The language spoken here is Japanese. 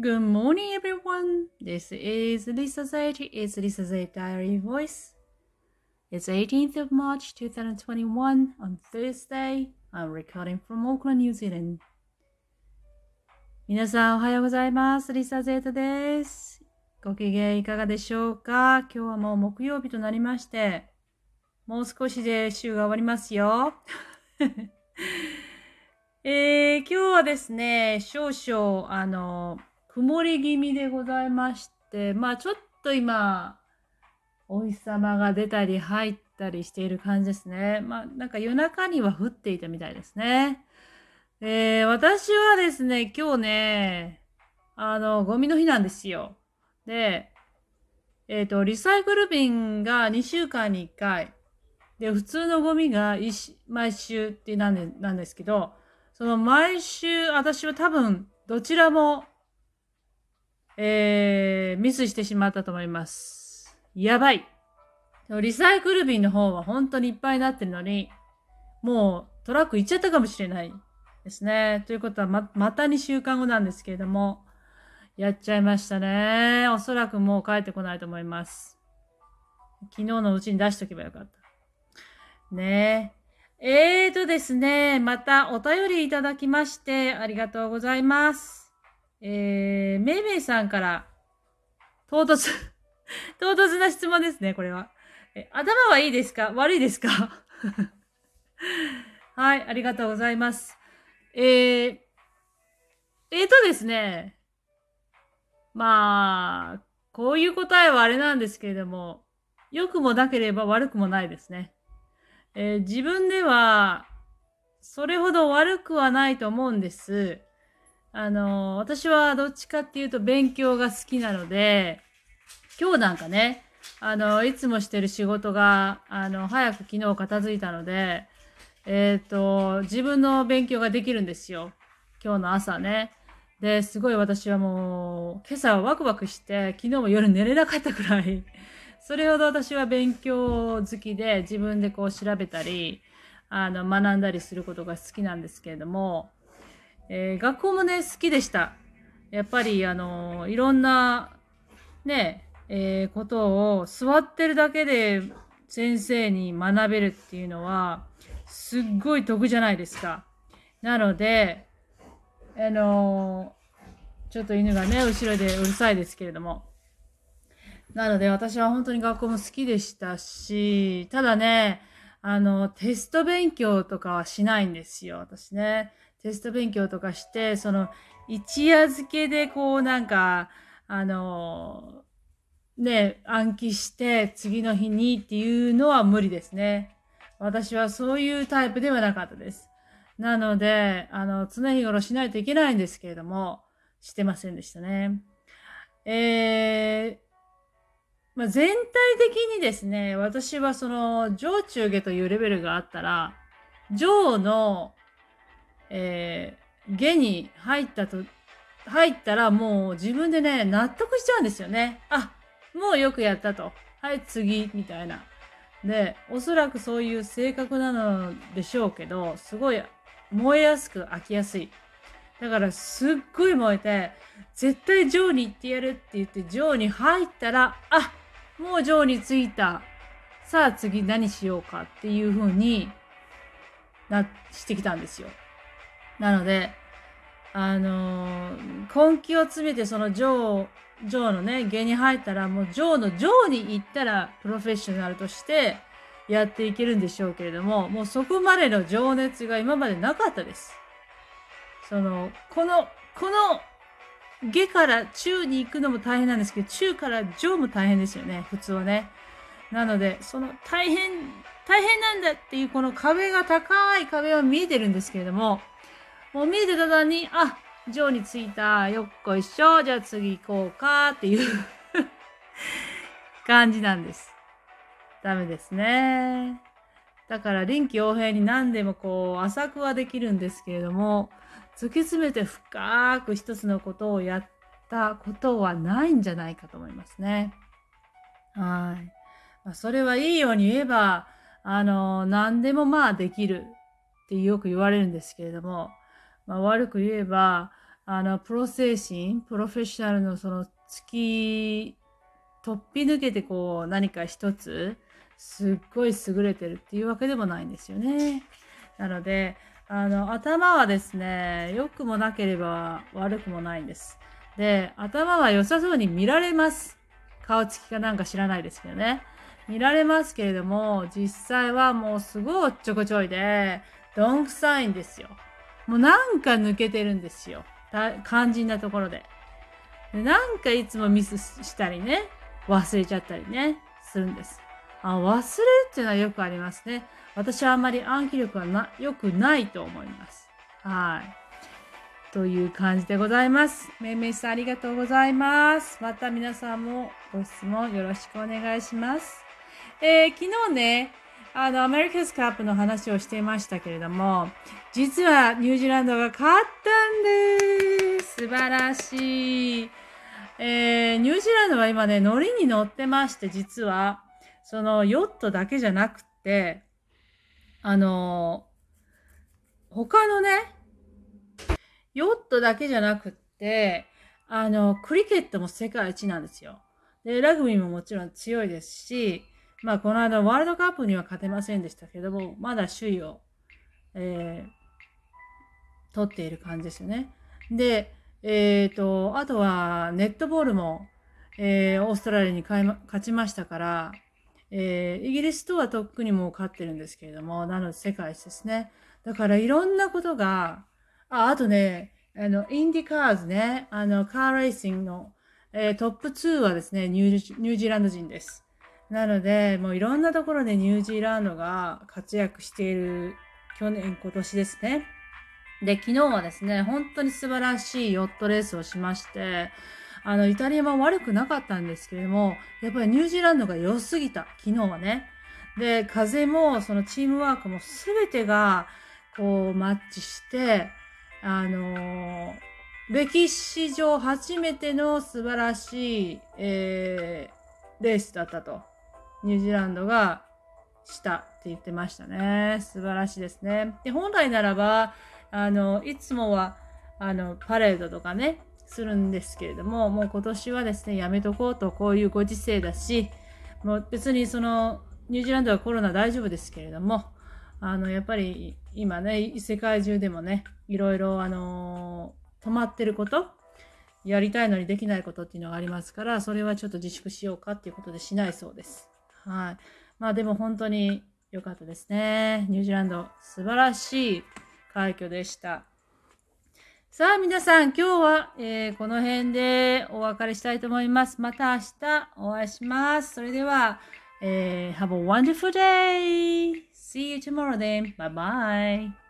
Good morning, everyone. This is Lisa Zayt. It's Lisa Zayt Diary Voice. It's 18th of March 2021 on Thursday. I'm recording from Auckland, New Zealand. 皆さんおはようございます。リサ・ゼータです。ご機嫌いかがでしょうか今日はもう木曜日となりまして、もう少しで週が終わりますよ。えー、今日はですね、少々、あの、曇り気味でございまして、まあちょっと今、お日様が出たり入ったりしている感じですね。まあなんか夜中には降っていたみたいですね。えー、私はですね、今日ね、あの、ゴミの日なんですよ。で、えっ、と、リサイクル瓶が2週間に1回。で、普通のゴミが毎週ってなんでなんですけど、その毎週、私は多分、どちらも、えー、ミスしてしまったと思います。やばい。リサイクル瓶の方は本当にいっぱいになってるのに、もうトラック行っちゃったかもしれないですね。ということはま、また2週間後なんですけれども、やっちゃいましたね。おそらくもう帰ってこないと思います。昨日のうちに出しとけばよかった。ねえ。えーとですね、またお便りいただきましてありがとうございます。えー、めいめいさんから、唐突、唐突な質問ですね、これは。え頭はいいですか？悪いですか？はい、ありがとうございます。えー、えーとですね、まあ、こういう答えはあれなんですけれども、良くもなければ悪くもないですね。えー自分では、それほど悪くはないと思うんです。あの、私はどっちかっていうと勉強が好きなので、今日なんかね、あの、いつもしてる仕事が、あの、早く昨日片付いたので、えっ、と、自分の勉強ができるんですよ。今日の朝ね。で、すごい私はもう、今朝はワクワクして、昨日も夜寝れなかったくらい、それほど私は勉強好きで、自分でこう調べたり、あの、学んだりすることが好きなんですけれども、えー学校もね、好きでした。やっぱり、あの、いろんな、ね、えーことを座ってるだけで先生に学べるっていうのは、すっごい得じゃないですか。なので、あのちょっと犬がね、後ろでうるさいですけれども。なので私は本当に学校も好きでしたし、ただね、あの、テスト勉強とかはしないんですよ、私ね。テスト勉強とかして、その、一夜漬けでこうなんか、あの、ね、暗記して次の日にっていうのは無理ですね。私はそういうタイプではなかったです。なので、あの、常日頃しないといけないんですけれども、してませんでしたね。えー、まあ、全体的にですね、私はその、上中下というレベルがあったら、上の、えー、下に入ったと、入ったらもう自分でね、納得しちゃうんですよね。あ、もうよくやったと。はい、次、みたいな。で、おそらくそういう性格なのでしょうけど、すごい燃えやすく飽きやすい。だからすっごい燃えて、絶対ジョーに行ってやるって言って、ジョーに入ったら、あもうジョーに着いた。さあ次何しようかっていう風にな、してきたんですよ。なので、あのー根気を詰めてそのジョー、ジョーのね、下に入ったら、もうジョーのジョーに行ったら、プロフェッショナルとしてやっていけるんでしょうけれども、もうそこまでの情熱が今までなかったです。その、この、この、下から中に行くのも大変なんですけど、中から上も大変ですよね、普通はね。なので、その大変、大変なんだっていうこの壁が高い壁は見えてるんですけれども、もう見えてた途端に、あ、上に着いた、よっこいしょ、じゃあ次行こうかっていう感じなんです。ダメですね。だから臨機応変に何でもこう浅くはできるんですけれども、突き詰めて深く一つのことをやったことはないんじゃないかと思いますね。はい。まあ、それはいいように言えば、あの、何でもまあできるってよく言われるんですけれども、まあ、悪く言えば、あの、プロ精神、プロフェッショナルのその突き、突飛抜けてこう何か一つ、すっごい優れてるっていうわけでもないんですよね。なので、あの、頭はですね、良くもなければ悪くもないんです。で、頭は良さそうに見られます。顔つきかなんか知らないですけどね。見られますけれども、実際はもうすごいおっちょこちょいで、どんくさいんですよ。もうなんか抜けてるんですよ。肝心なところで。でなんかいつもミスしたりね、忘れちゃったりね、するんです。あ忘れるっていうのはよくありますね。私はあんまり暗記力はな良くないと思います。はい。という感じでございます。めいめいさんありがとうございます。また皆さんもご質問よろしくお願いします。えー、昨日ね、あの、アメリカズカップの話をしていましたけれども、実はニュージーランドが勝ったんです。素晴らしい。えー、ニュージーランドは今ね、ノリに乗ってまして、実は、そのヨットだけじゃなくて、あの、他のね、ヨットだけじゃなくって、あの、クリケットも世界一なんですよ。で、ラグビーももちろん強いですし、まあ、この間ワールドカップには勝てませんでしたけども、まだ首位を、えー、取っている感じですよね。で、えっ、ー、と、あとはネットボールも、えー、オーストラリアに勝ちましたから、えー、イギリスとはとっくにもう勝ってるんですけれども、なので世界一ですね。だからいろんなことが、あ、あとね、あの、インディカーズね、あの、カーレーシングの、えー、トップ2はですねニュー、ニュージーランド人です。なので、もういろんなところでニュージーランドが活躍している去年、今年ですね。で、昨日はですね、本当に素晴らしいヨットレースをしまして、あの、イタリアも悪くなかったんですけれども、やっぱりニュージーランドが良すぎた、昨日はね。で、風も、そのチームワークも全てが、こう、マッチして、あのー、歴史上初めての素晴らしい、えー、レースだったと。ニュージーランドがしたって言ってましたね。素晴らしいですね。で、本来ならば、あの、いつもは、あの、パレードとかね、するんですけれども、もう今年はですね、やめとこうと、こういうご時世だし、もう別にその、ニュージーランドはコロナ大丈夫ですけれども、あの、やっぱり今ね、世界中でもね、いろいろ、あの止まってること、やりたいのにできないことっていうのがありますから、それはちょっと自粛しようかっていうことでしないそうです。はい。まあでも本当に良かったですね。ニュージーランド素晴らしい快挙でした。さあ皆さん今日は、えー、この辺でお別れしたいと思います。また明日お会いします。それでは、えー、Have a wonderful day! See you tomorrow then. Bye bye!